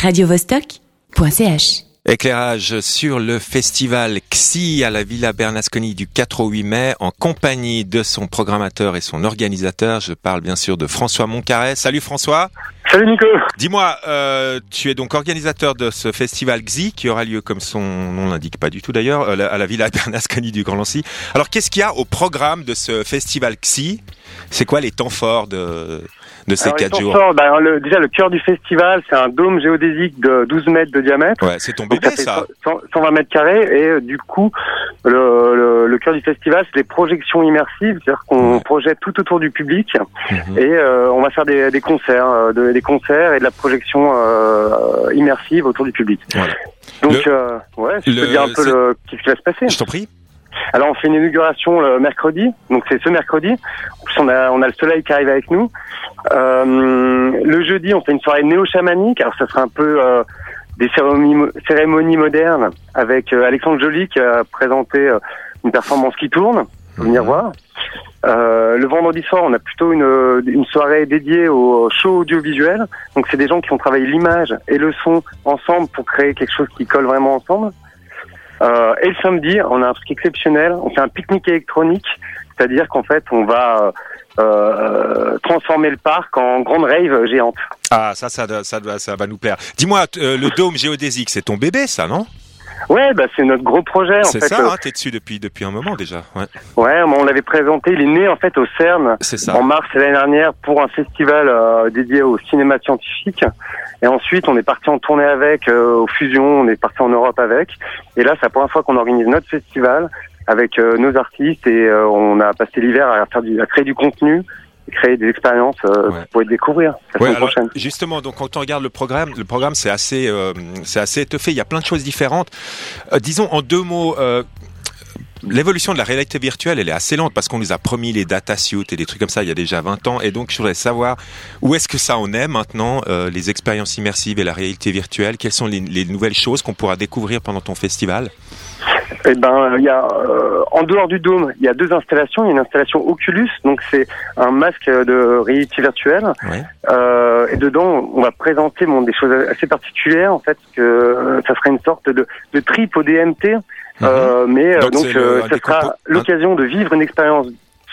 radiovostok.ch Éclairage sur le festival XI à la Villa Bernasconi du 4 au 8 mai en compagnie de son programmateur et son organisateur. Je parle bien sûr de François Moncaret. Salut François. Salut Nico. Dis-moi, euh, tu es donc organisateur de ce festival XI qui aura lieu, comme son nom l'indique pas du tout d'ailleurs, euh, à la Villa Bernasconi du Grand Lancy. Alors qu'est-ce qu'il y a au programme de ce festival XI? C'est quoi les temps forts de, de ces Alors, les quatre temps jours? forts, ben, le- déjà le cœur du festival, c'est un dôme géodésique de 12 mètres de diamètre. Ouais, c'est ton Donc, bébé fait ça. 100 120 mètres carrés et euh, du coup le, le, le cœur du festival c'est les projections immersives, c'est-à-dire qu'on Ouais. projette tout autour du public Mhm. et euh, on va faire des, des concerts, euh, de- des concerts et de la projection euh, immersive autour du public. Voilà. Donc Le- euh, ouais, je peux dire un peu le, qu'est-ce qui va se passer. Je t'en prie. Alors on fait une inauguration le mercredi, donc c'est ce mercredi. En plus on a on a le soleil qui arrive avec nous. Euh, le jeudi on fait une soirée néo-chamanique. Alors ça sera un peu euh, des cérémonies, mo- cérémonies modernes avec euh, Alexandre Joly qui a présenté euh, une performance qui tourne. Faut venir Mhm. voir. Euh, le vendredi soir, on a plutôt une, une soirée dédiée au show audiovisuel. Donc, c'est des gens qui ont travaillé l'image et le son ensemble pour créer quelque chose qui colle vraiment ensemble. Euh, et le samedi, on a un truc exceptionnel. On fait un pique-nique électronique, c'est-à-dire qu'en fait, on va euh, euh, transformer le parc en grande rave géante. Ah, ça, ça, ça, ça va nous plaire. Dis-moi, euh, le dôme géodésique, c'est ton bébé, ça, non? Ouais, bah c'est notre gros projet. C'est ça, Euh, hein, t'es dessus depuis depuis un moment déjà. Ouais, ouais, on l'avait présenté. Il est né en fait au CERN c'est ça. en mars l'année dernière pour un festival euh, dédié au cinéma scientifique. Et ensuite, on est parti en tournée avec, euh, aux fusions, on est parti en Europe avec. Et là, c'est la première fois qu'on organise notre festival avec euh, nos artistes et euh, on a passé l'hiver à faire du, à créer du contenu, créer des expériences euh, Ouais. pour être découvrir la Ouais, semaine alors, prochaine. justement, donc quand on regarde le programme, le programme c'est assez, euh, c'est assez étoffé. Il y a plein de choses différentes. Euh, disons en deux mots. L'évolution de la réalité virtuelle, elle est assez lente parce qu'on nous a promis les datasuits et des trucs comme ça il y a déjà 20 ans. Et donc, je voudrais savoir où est-ce que ça en est maintenant, les expériences immersives et la réalité virtuelle? Quelles sont les, les nouvelles choses qu'on pourra découvrir pendant ton festival? Eh ben, il y a euh, en dehors du dôme, il y a deux installations. Il y a une installation Oculus, donc c'est un masque de réalité virtuelle. Ouais. Euh, et dedans, on va présenter bon, des choses assez particulières, en fait, que euh, ça sera une sorte de, de trip au DMT, euh, mais euh. Donc, donc, le- euh, ça sera l'occasion de vivre une expérience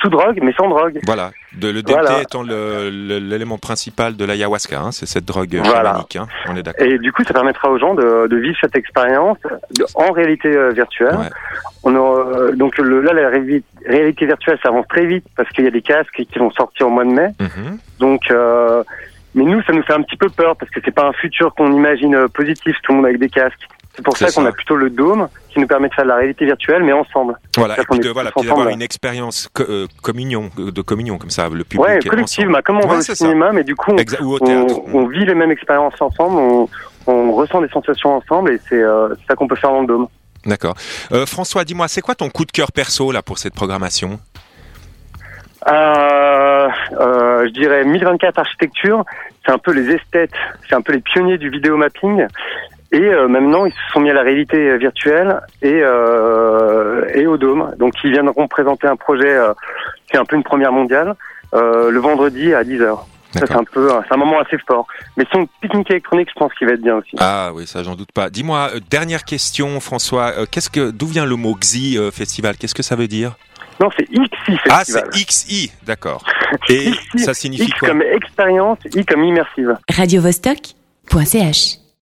sous drogue, mais sans drogue. Voilà, de, le DMT Voilà. étant l'élément principal de l'ayahuasca, hein, c'est cette drogue Voilà. chamanique, hein, on est d'accord. Et du coup, ça permettra aux gens de, de vivre cette expérience en réalité euh, virtuelle. Ouais. On aura, euh, donc le, là, la réalité virtuelle, ça avance très vite parce qu'il y a des casques qui vont sortir au mois de mai. Mhm. Donc, euh, mais nous, ça nous fait un petit peu peur parce que c'est pas un futur qu'on imagine positif, tout le monde avec des casques. C'est pour ça qu'on a plutôt le dôme qui nous permet de faire de la réalité virtuelle, mais ensemble. Voilà, et puis de voilà, d'avoir une expérience co- euh, communion, de communion comme ça, le public. Ouais, collective, bah, comme on va Ouais, au c'est ça. cinéma, mais du coup, on, Exa- ou au théâtre. on, on vit les mêmes expériences ensemble, on, on ressent des sensations ensemble, et c'est euh, c'est ça qu'on peut faire dans le dôme. D'accord. Euh, François, dis-moi, c'est quoi ton coup de cœur perso là pour cette programmation? Euh, euh, je dirais 1024 architecture, c'est un peu les esthètes, c'est un peu les pionniers du vidéo mapping. Et euh, maintenant, ils se sont mis à la réalité virtuelle et, euh, et au dôme. Donc, ils viendront présenter un projet euh, qui est un peu une première mondiale euh, le vendredi à 10h. Ça, c'est un peu, c'est un moment assez fort. Mais son pique-nique électronique, je pense qu'il va être bien aussi. Ah oui, ça j'en doute pas. Dis-moi, euh, dernière question, François. euh, qu'est-ce que, d'où vient le mot XI euh, festival? Qu'est-ce que ça veut dire? Non, c'est XI Ah, Festival. c'est XI, d'accord. Et XI, ça signifie X quoi? comme expérience, I comme immersive. radiovostok.ch